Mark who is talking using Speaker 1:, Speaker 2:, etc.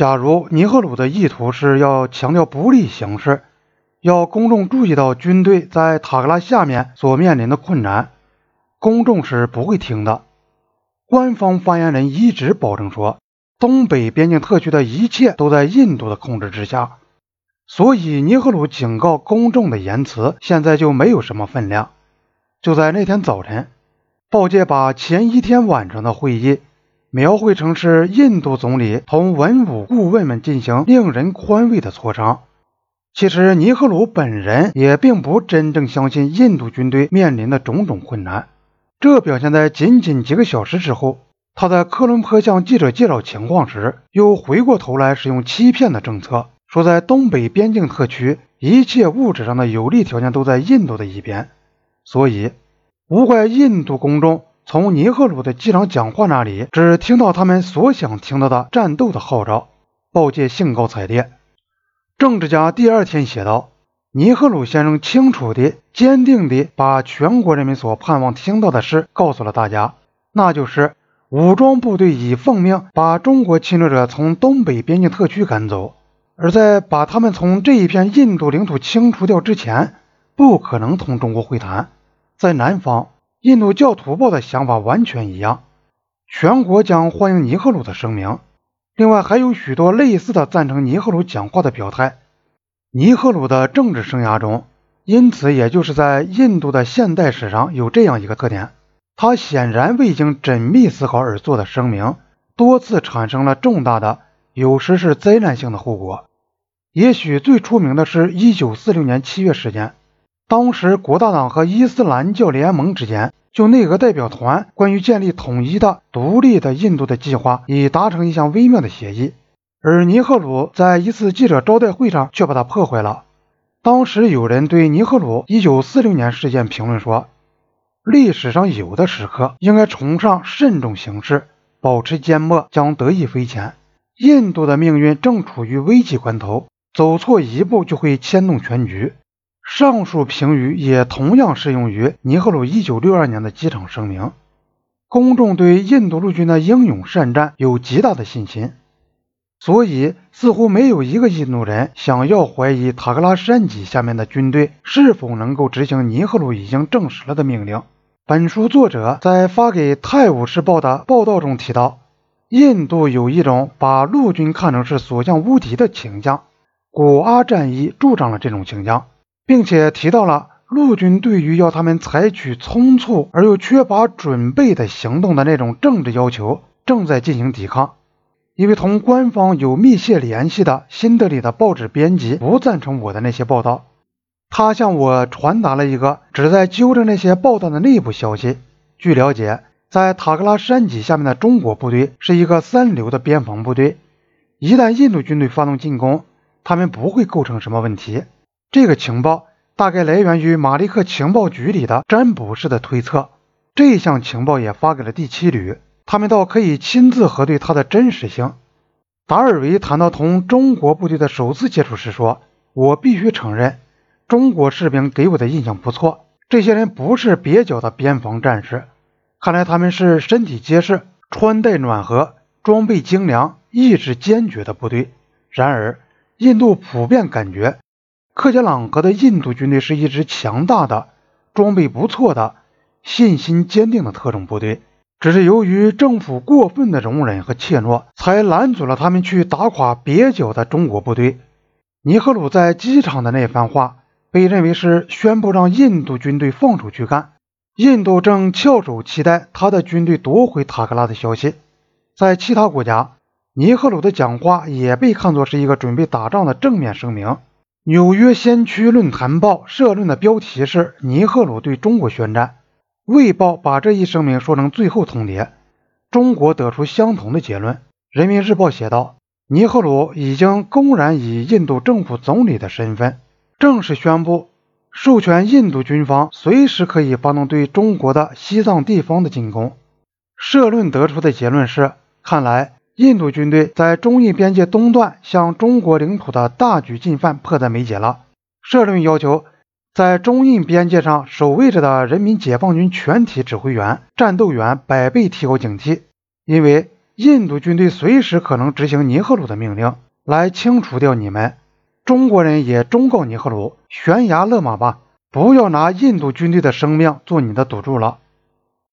Speaker 1: 假如尼赫鲁的意图是要强调不利形势，要公众注意到军队在塔克拉下面所面临的困难，公众是不会听的。官方发言人一直保证说，东北边境特区的一切都在印度的控制之下，所以尼赫鲁警告公众的言辞现在就没有什么分量。就在那天早晨，报界把前一天晚上的会议。描绘成是印度总理同文武顾问们进行令人宽慰的磋商。其实尼赫鲁本人也并不真正相信印度军队面临的种种困难，这表现在仅仅几个小时之后，他在科伦坡向记者介绍情况时，又回过头来使用欺骗的政策，说在东北边境特区，一切物质上的有利条件都在印度的一边，所以无怪印度公众。从尼赫鲁的机场讲话那里，只听到他们所想听到的战斗的号召。报界兴高采烈。政治家第二天写道：“尼赫鲁先生清楚地、坚定地把全国人民所盼望听到的事告诉了大家，那就是武装部队已奉命把中国侵略者从东北边境特区赶走，而在把他们从这一片印度领土清除掉之前，不可能同中国会谈。在南方。”印度教徒报的想法完全一样，全国将欢迎尼赫鲁的声明。另外，还有许多类似的赞成尼赫鲁讲话的表态。尼赫鲁的政治生涯中，因此也就是在印度的现代史上有这样一个特点：他显然未经缜密思考而做的声明，多次产生了重大的，有时是灾难性的后果。也许最出名的是1946年7月事件。当时，国大党和伊斯兰教联盟之间就内阁代表团关于建立统一的、独立的印度的计划已达成一项微妙的协议，而尼赫鲁在一次记者招待会上却把它破坏了。当时有人对尼赫鲁1946年事件评论说：“历史上有的时刻应该崇尚慎重行事，保持缄默将得益匪浅。印度的命运正处于危急关头，走错一步就会牵动全局。”上述评语也同样适用于尼赫鲁1962年的机场声明。公众对印度陆军的英勇善战有极大的信心，所以似乎没有一个印度人想要怀疑塔克拉山脊下面的军队是否能够执行尼赫鲁已经证实了的命令。本书作者在发给《泰晤士报》的报道中提到，印度有一种把陆军看成是所向无敌的倾向，古阿战役助长了这种倾向。并且提到了陆军对于要他们采取匆促而又缺乏准备的行动的那种政治要求正在进行抵抗。一位同官方有密切联系的新德里的报纸编辑不赞成我的那些报道，他向我传达了一个旨在纠正那些报道的内部消息。据了解，在塔克拉山脊下面的中国部队是一个三流的边防部队，一旦印度军队发动进攻，他们不会构成什么问题。这个情报大概来源于马利克情报局里的占卜式的推测。这项情报也发给了第七旅，他们倒可以亲自核对它的真实性。达尔维谈到同中国部队的首次接触时说：“我必须承认，中国士兵给我的印象不错。这些人不是蹩脚的边防战士，看来他们是身体结实、穿戴暖和、装备精良、意志坚决的部队。然而，印度普遍感觉。”克杰朗格的印度军队是一支强大的、装备不错的、信心坚定的特种部队。只是由于政府过分的容忍和怯懦，才拦阻了他们去打垮蹩脚的中国部队。尼赫鲁在机场的那番话被认为是宣布让印度军队放手去干。印度正翘首期待他的军队夺回塔克拉的消息。在其他国家，尼赫鲁的讲话也被看作是一个准备打仗的正面声明。纽约先驱论坛报社论的标题是“尼赫鲁对中国宣战”。卫报把这一声明说成最后通牒，中国得出相同的结论。人民日报写道：“尼赫鲁已经公然以印度政府总理的身份，正式宣布授权印度军方随时可以发动对中国的西藏地方的进攻。”社论得出的结论是：看来。印度军队在中印边界东段向中国领土的大举进犯迫在眉睫了。社论要求，在中印边界上守卫着的人民解放军全体指挥员、战斗员百倍提高警惕，因为印度军队随时可能执行尼赫鲁的命令，来清除掉你们。中国人也忠告尼赫鲁：悬崖勒马吧，不要拿印度军队的生命做你的赌注了。